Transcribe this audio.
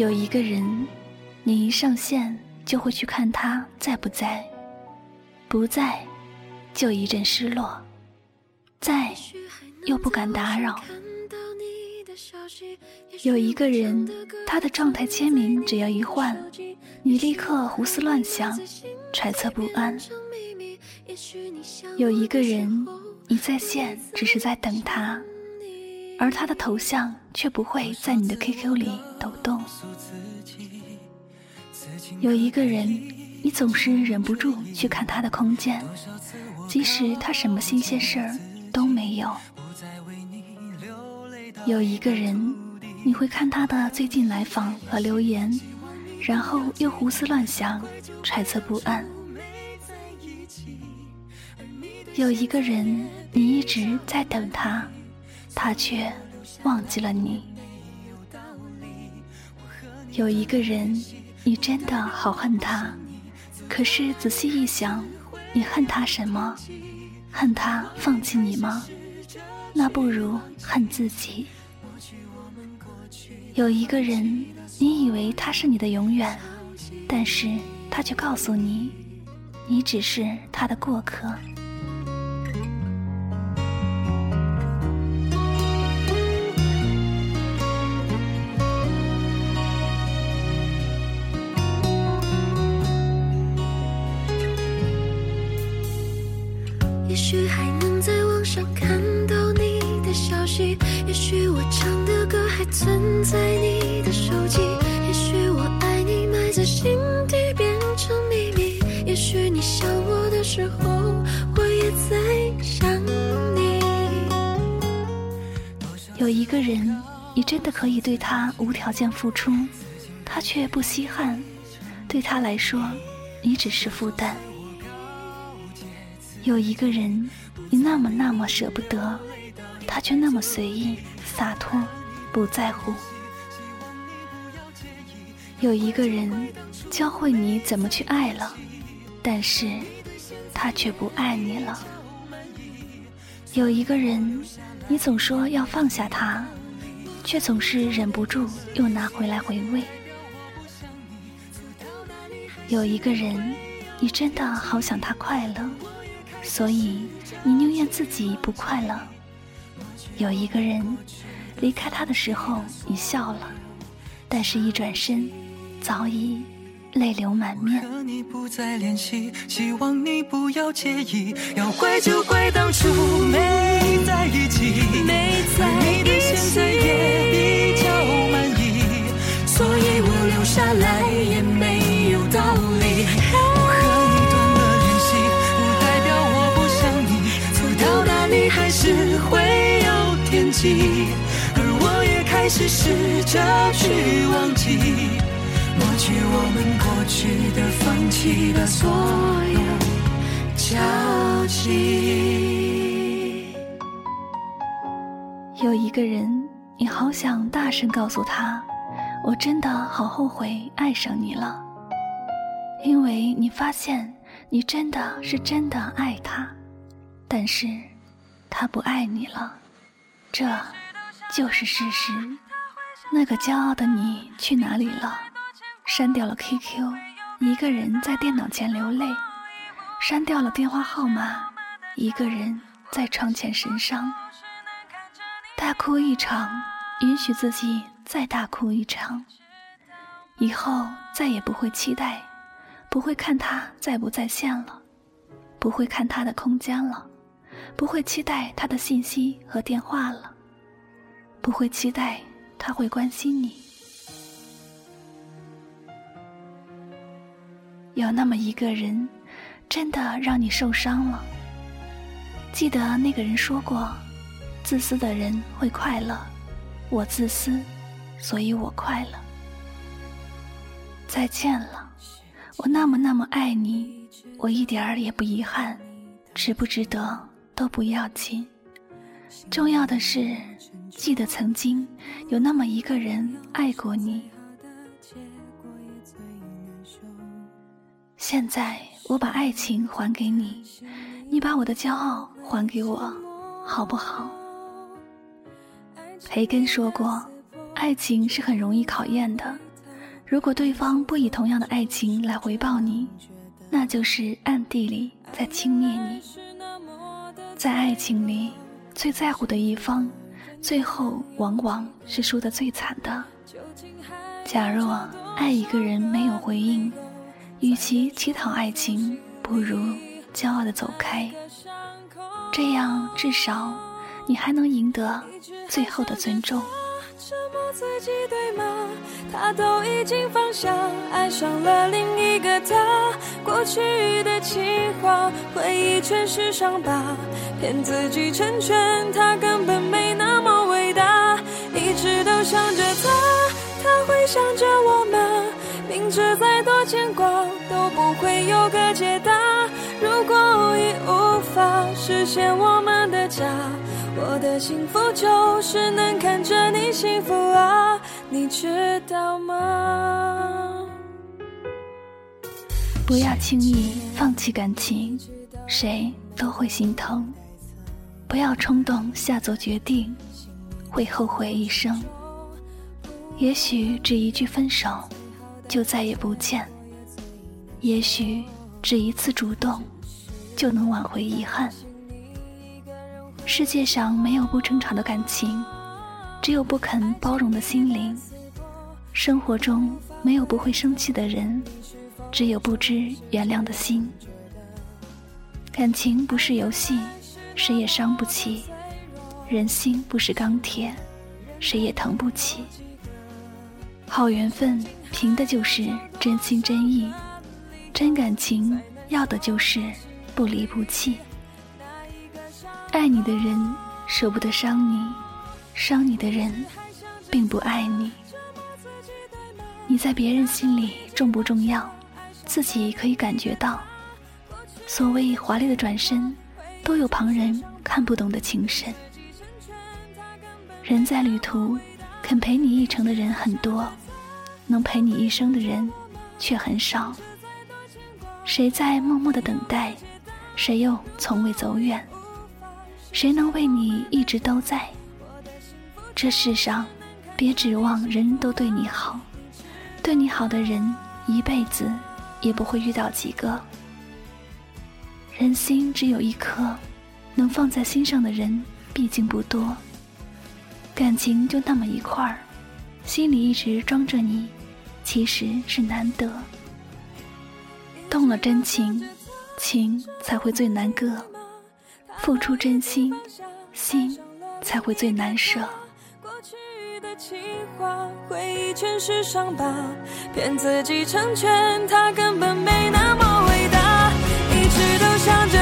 有一个人，你一上线就会去看他在不在，不在，就一阵失落，在，又不敢打扰。有一个人，他的状态签名只要一换，你立刻胡思乱想，揣测不安。有一个人，你在线只是在等他，而他的头像却不会在你的 QQ 里抖动。有一个人，你总是忍不住去看他的空间，即使他什么新鲜事儿都没有。有一个人，你会看他的最近来访和留言，然后又胡思乱想，揣测不安。有一个人，你一直在等他，他却忘记了你。有一个人，你真的好恨他，可是仔细一想，你恨他什么？恨他放弃你吗？那不如恨自己。有一个人，你以为他是你的永远，但是他却告诉你，你只是他的过客。的消息，也许我唱的歌还存在你的手机，也许我爱你埋在心底变成秘密，也许你想我的时候，我也在想你。有一个人，你真的可以对他无条件付出，他却不稀罕，对他来说，你只是负担。有一个人，你那么那么舍不得，他却那么随意洒脱，不在乎。有一个人，教会你怎么去爱了，但是他却不爱你了。有一个人，你总说要放下他，却总是忍不住又拿回来回味。有一个人，你真的好想他快乐。所以，你宁愿自己不快乐。有一个人离开他的时候，你笑了，但是一转身，早已泪流满面。和你不再联系，希望你不要介意。要怪就怪当初没在一起，始试着去忘记。抹去我们过去的、放弃的所有交集。有一个人，你好想大声告诉他，我真的好后悔爱上你了，因为你发现你真的是真的爱他，但是他不爱你了，这就是事实。那个骄傲的你去哪里了？删掉了 QQ，一个人在电脑前流泪；删掉了电话号码，一个人在窗前神伤。大哭一场，允许自己再大哭一场。以后再也不会期待，不会看他在不在线了，不会看他的空间了，不会期待他的信息和电话了，不会期待他会关心你。有那么一个人，真的让你受伤了。记得那个人说过：“自私的人会快乐，我自私，所以我快乐。”再见了，我那么那么爱你，我一点儿也不遗憾，值不值得都不要紧，重要的是记得曾经有那么一个人爱过你。现在我把爱情还给你，你把我的骄傲还给我，好不好？培根说过，爱情是很容易考验的，如果对方不以同样的爱情来回报你，那就是暗地里在轻蔑你。在爱情里，最在乎的一方，最后往往是输得最惨的。假若爱一个人没有回应，与其乞讨爱情，不如骄傲的走开。这样至少你还能赢得最后的尊重。折磨自己对吗？他都已经放下，爱上了另一个他。过去的情话，回忆全是伤疤，骗自己成全他根本没那么伟大。一直都想着他，他会想着我？明知再多牵挂都不会有个解答。如果已无法实现我们的家。我的幸福就是能看着你幸福啊，你知道吗？不要轻易放弃感情，谁都会心疼。不要冲动下做决定，会后悔一生。也许只一句分手，就再也不见；也许只一次主动，就能挽回遗憾。世界上没有不争吵的感情，只有不肯包容的心灵；生活中没有不会生气的人，只有不知原谅的心。感情不是游戏，谁也伤不起；人心不是钢铁，谁也疼不起。好缘分凭的就是真心真意，真感情要的就是不离不弃。爱你的人舍不得伤你，伤你的人并不爱你。你在别人心里重不重要，自己可以感觉到。所谓华丽的转身，都有旁人看不懂的情深。人在旅途，肯陪你一程的人很多，能陪你一生的人却很少。谁在默默的等待，谁又从未走远。谁能为你一直都在？这世上，别指望人人都对你好，对你好的人一辈子也不会遇到几个。人心只有一颗，能放在心上的人毕竟不多。感情就那么一块儿，心里一直装着你，其实是难得。动了真情，情才会最难割。付出真心，心才会最难舍。过去的情话，回忆全是伤疤，骗自己成全他，根本没那么伟大，一直都想着。